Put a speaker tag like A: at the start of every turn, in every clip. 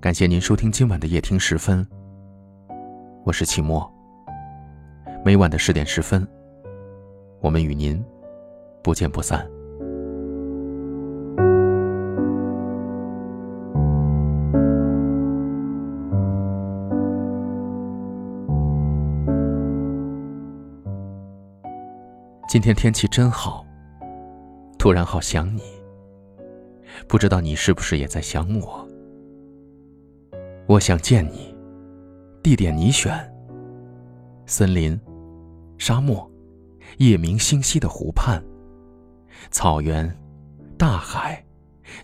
A: 感谢您收听今晚的夜听十分，我是齐墨。每晚的十点十分，我们与您不见不散。今天天气真好，突然好想你。不知道你是不是也在想我？我想见你，地点你选。森林、沙漠、夜明星稀的湖畔、草原、大海、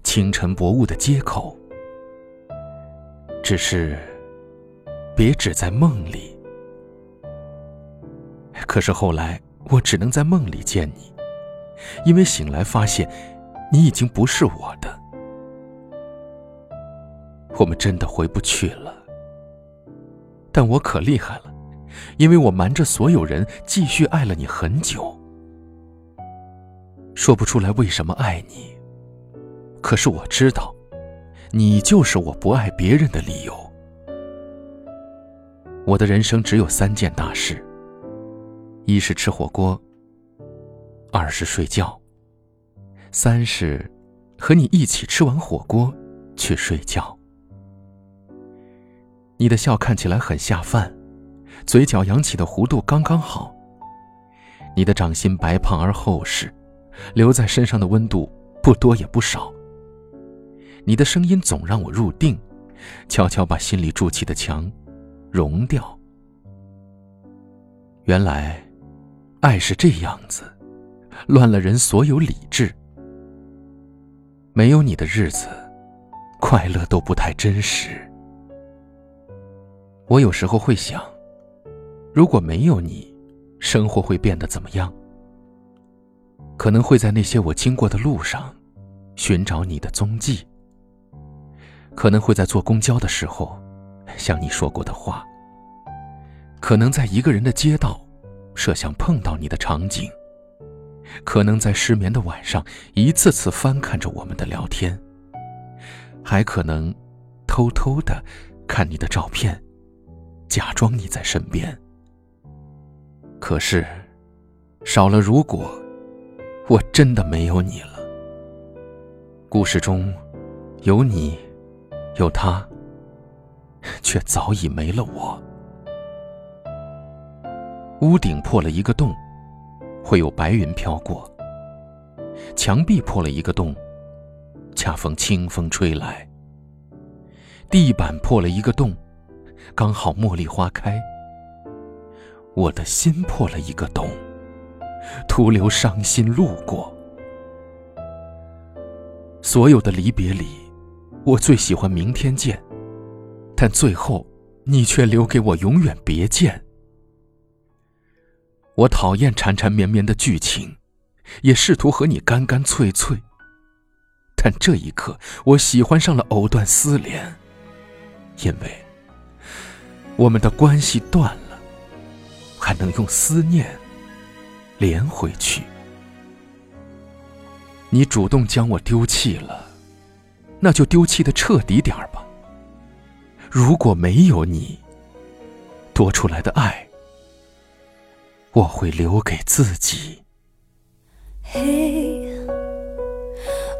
A: 清晨薄雾的街口。只是，别只在梦里。可是后来。我只能在梦里见你，因为醒来发现，你已经不是我的。我们真的回不去了。但我可厉害了，因为我瞒着所有人继续爱了你很久。说不出来为什么爱你，可是我知道，你就是我不爱别人的理由。我的人生只有三件大事。一是吃火锅，二是睡觉，三是和你一起吃完火锅去睡觉。你的笑看起来很下饭，嘴角扬起的弧度刚刚好。你的掌心白胖而厚实，留在身上的温度不多也不少。你的声音总让我入定，悄悄把心里筑起的墙融掉。原来。爱是这样子，乱了人所有理智。没有你的日子，快乐都不太真实。我有时候会想，如果没有你，生活会变得怎么样？可能会在那些我经过的路上，寻找你的踪迹。可能会在坐公交的时候，想你说过的话。可能在一个人的街道。设想碰到你的场景，可能在失眠的晚上，一次次翻看着我们的聊天，还可能偷偷的看你的照片，假装你在身边。可是，少了如果，我真的没有你了。故事中有你，有他，却早已没了我。屋顶破了一个洞，会有白云飘过；墙壁破了一个洞，恰逢清风吹来；地板破了一个洞，刚好茉莉花开。我的心破了一个洞，徒留伤心路过。所有的离别里，我最喜欢明天见，但最后，你却留给我永远别见。我讨厌缠缠绵绵的剧情，也试图和你干干脆脆。但这一刻，我喜欢上了藕断丝连，因为我们的关系断了，还能用思念连回去。你主动将我丢弃了，那就丢弃的彻底点儿吧。如果没有你，多出来的爱。我会留给自己。
B: 嘿，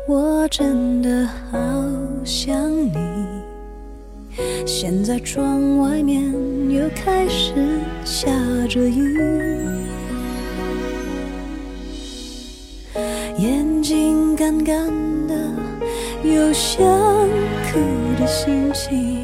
B: 我真的好想你。现在窗外面又开始下着雨，眼睛干干的，有想哭的心情，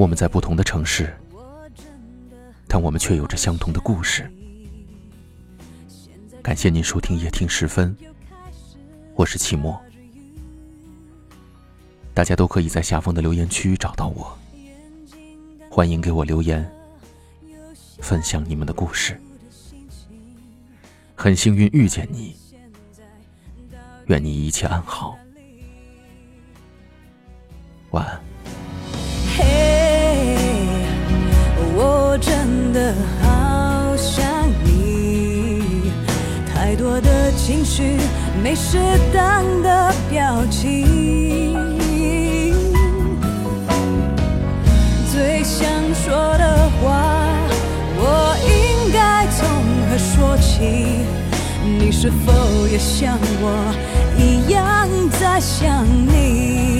A: 我们在不同的城市，但我们却有着相同的故事。感谢您收听夜听时分，我是齐墨。大家都可以在下方的留言区找到我，欢迎给我留言，分享你们的故事。很幸运遇见你，愿你一切安好，晚安。
B: 真的好想你，太多的情绪没适当的表情，最想说的话，我应该从何说起？你是否也像我一样在想你？